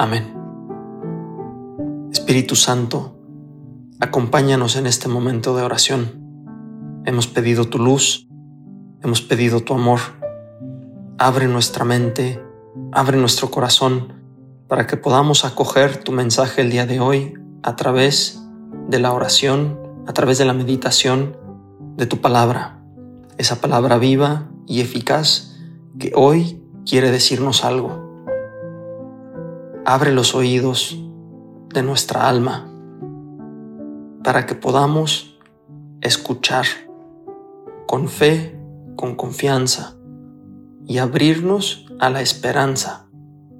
Amén. Espíritu Santo, acompáñanos en este momento de oración. Hemos pedido tu luz, hemos pedido tu amor. Abre nuestra mente, abre nuestro corazón para que podamos acoger tu mensaje el día de hoy a través de la oración, a través de la meditación de tu palabra, esa palabra viva y eficaz que hoy quiere decirnos algo abre los oídos de nuestra alma para que podamos escuchar con fe, con confianza y abrirnos a la esperanza,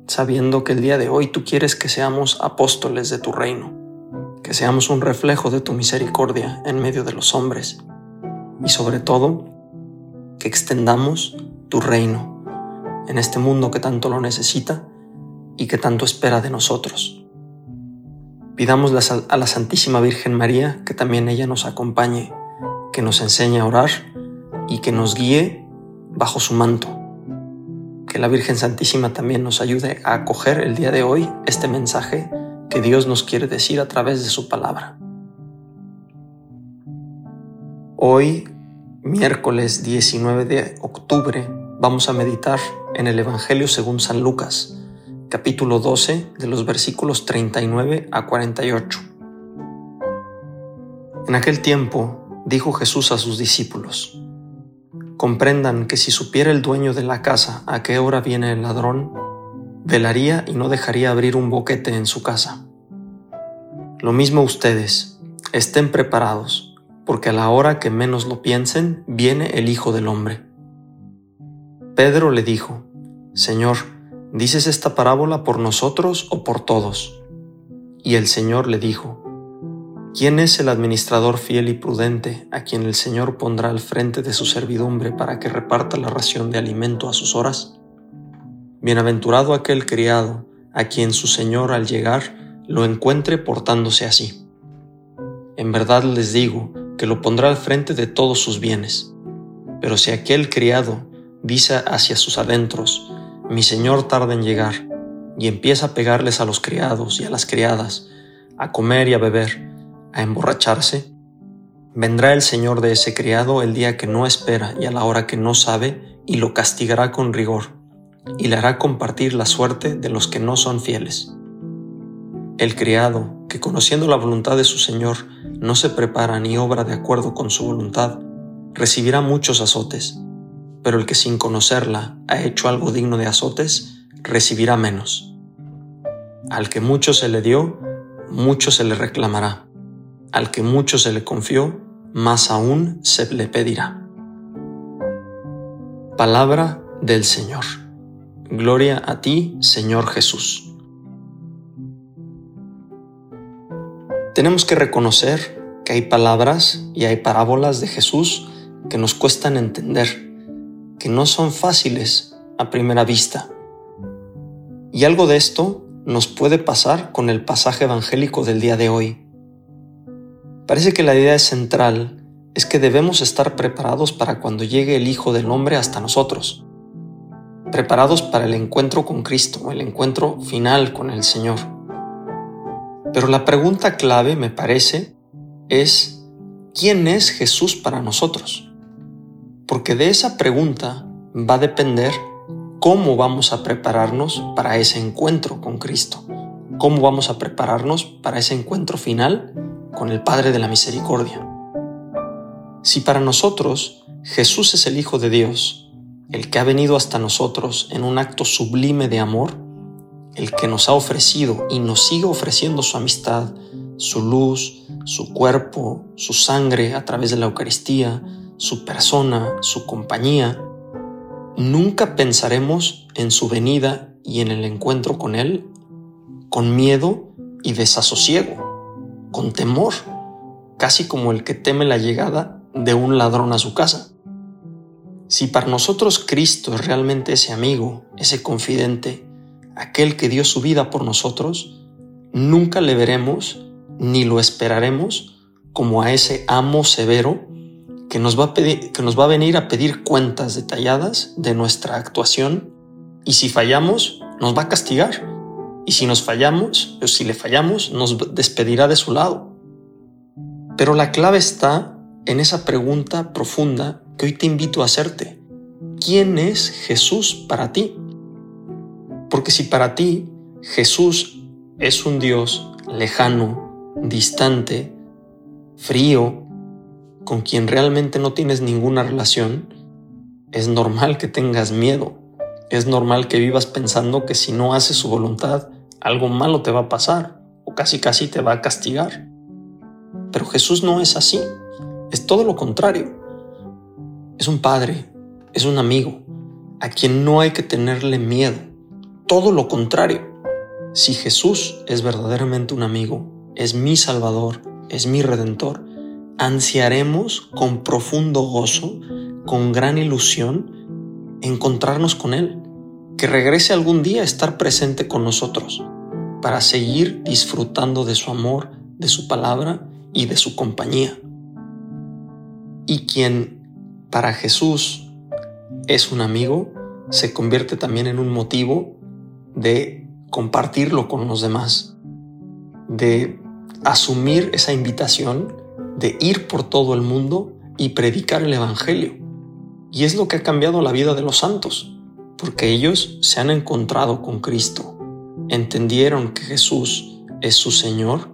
sabiendo que el día de hoy tú quieres que seamos apóstoles de tu reino, que seamos un reflejo de tu misericordia en medio de los hombres y sobre todo que extendamos tu reino en este mundo que tanto lo necesita y que tanto espera de nosotros. Pidamos a la Santísima Virgen María que también ella nos acompañe, que nos enseñe a orar y que nos guíe bajo su manto. Que la Virgen Santísima también nos ayude a acoger el día de hoy este mensaje que Dios nos quiere decir a través de su palabra. Hoy, miércoles 19 de octubre, vamos a meditar en el Evangelio según San Lucas, capítulo 12 de los versículos 39 a 48. En aquel tiempo dijo Jesús a sus discípulos, Comprendan que si supiera el dueño de la casa a qué hora viene el ladrón, velaría y no dejaría abrir un boquete en su casa. Lo mismo ustedes, estén preparados, porque a la hora que menos lo piensen, viene el Hijo del Hombre. Pedro le dijo, Señor, ¿dices esta parábola por nosotros o por todos? Y el Señor le dijo, ¿quién es el administrador fiel y prudente a quien el Señor pondrá al frente de su servidumbre para que reparta la ración de alimento a sus horas? Bienaventurado aquel criado a quien su Señor al llegar lo encuentre portándose así. En verdad les digo que lo pondrá al frente de todos sus bienes. Pero si aquel criado dice hacia sus adentros, mi señor tarda en llegar y empieza a pegarles a los criados y a las criadas, a comer y a beber, a emborracharse, vendrá el señor de ese criado el día que no espera y a la hora que no sabe y lo castigará con rigor y le hará compartir la suerte de los que no son fieles. El criado, que conociendo la voluntad de su señor no se prepara ni obra de acuerdo con su voluntad, recibirá muchos azotes pero el que sin conocerla ha hecho algo digno de azotes, recibirá menos. Al que mucho se le dio, mucho se le reclamará. Al que mucho se le confió, más aún se le pedirá. Palabra del Señor. Gloria a ti, Señor Jesús. Tenemos que reconocer que hay palabras y hay parábolas de Jesús que nos cuestan entender que no son fáciles a primera vista. Y algo de esto nos puede pasar con el pasaje evangélico del día de hoy. Parece que la idea central es que debemos estar preparados para cuando llegue el Hijo del Hombre hasta nosotros, preparados para el encuentro con Cristo, el encuentro final con el Señor. Pero la pregunta clave, me parece, es, ¿quién es Jesús para nosotros? Porque de esa pregunta va a depender cómo vamos a prepararnos para ese encuentro con Cristo, cómo vamos a prepararnos para ese encuentro final con el Padre de la Misericordia. Si para nosotros Jesús es el Hijo de Dios, el que ha venido hasta nosotros en un acto sublime de amor, el que nos ha ofrecido y nos sigue ofreciendo su amistad, su luz, su cuerpo, su sangre a través de la Eucaristía, su persona, su compañía, nunca pensaremos en su venida y en el encuentro con Él con miedo y desasosiego, con temor, casi como el que teme la llegada de un ladrón a su casa. Si para nosotros Cristo es realmente ese amigo, ese confidente, aquel que dio su vida por nosotros, nunca le veremos ni lo esperaremos como a ese amo severo que nos va a, que nos va a venir a pedir cuentas detalladas de nuestra actuación y si fallamos nos va a castigar y si nos fallamos o si le fallamos nos despedirá de su lado. Pero la clave está en esa pregunta profunda que hoy te invito a hacerte. ¿Quién es Jesús para ti? Porque si para ti Jesús es un Dios lejano, distante, frío, con quien realmente no tienes ninguna relación, es normal que tengas miedo. Es normal que vivas pensando que si no haces su voluntad, algo malo te va a pasar o casi casi te va a castigar. Pero Jesús no es así. Es todo lo contrario. Es un padre, es un amigo, a quien no hay que tenerle miedo. Todo lo contrario. Si Jesús es verdaderamente un amigo, es mi Salvador, es mi Redentor, ansiaremos con profundo gozo, con gran ilusión, encontrarnos con Él, que regrese algún día a estar presente con nosotros, para seguir disfrutando de su amor, de su palabra y de su compañía. Y quien para Jesús es un amigo, se convierte también en un motivo de compartirlo con los demás, de asumir esa invitación de ir por todo el mundo y predicar el Evangelio. Y es lo que ha cambiado la vida de los santos, porque ellos se han encontrado con Cristo, entendieron que Jesús es su Señor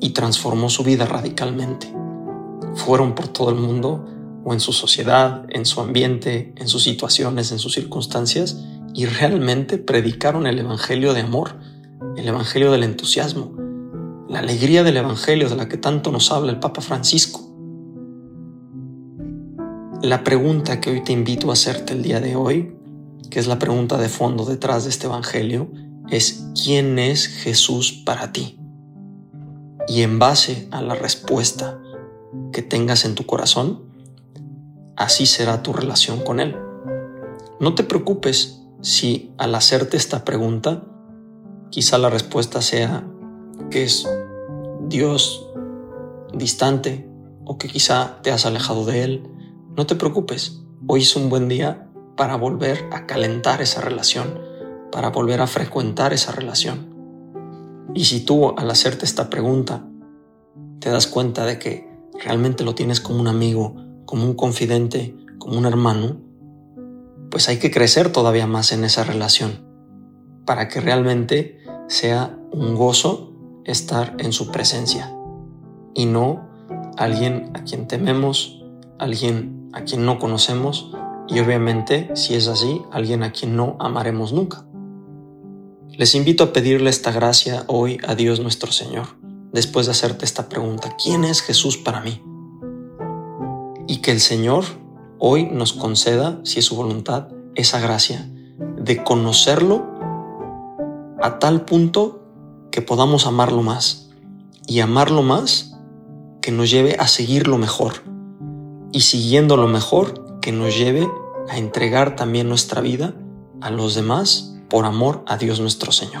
y transformó su vida radicalmente. Fueron por todo el mundo o en su sociedad, en su ambiente, en sus situaciones, en sus circunstancias, y realmente predicaron el Evangelio de amor, el Evangelio del entusiasmo, la alegría del Evangelio de la que tanto nos habla el Papa Francisco. La pregunta que hoy te invito a hacerte el día de hoy, que es la pregunta de fondo detrás de este Evangelio, es ¿quién es Jesús para ti? Y en base a la respuesta que tengas en tu corazón, así será tu relación con Él. No te preocupes si al hacerte esta pregunta, quizá la respuesta sea que es Dios distante o que quizá te has alejado de Él, no te preocupes. Hoy es un buen día para volver a calentar esa relación, para volver a frecuentar esa relación. Y si tú al hacerte esta pregunta te das cuenta de que realmente lo tienes como un amigo, como un confidente, como un hermano, pues hay que crecer todavía más en esa relación para que realmente sea un gozo estar en su presencia y no alguien a quien tememos, alguien a quien no conocemos y obviamente, si es así, alguien a quien no amaremos nunca. Les invito a pedirle esta gracia hoy a Dios nuestro Señor, después de hacerte esta pregunta, ¿quién es Jesús para mí? Y que el Señor hoy nos conceda, si es su voluntad, esa gracia de conocerlo a tal punto que podamos amarlo más y amarlo más que nos lleve a seguir lo mejor y siguiendo lo mejor que nos lleve a entregar también nuestra vida a los demás por amor a Dios nuestro Señor.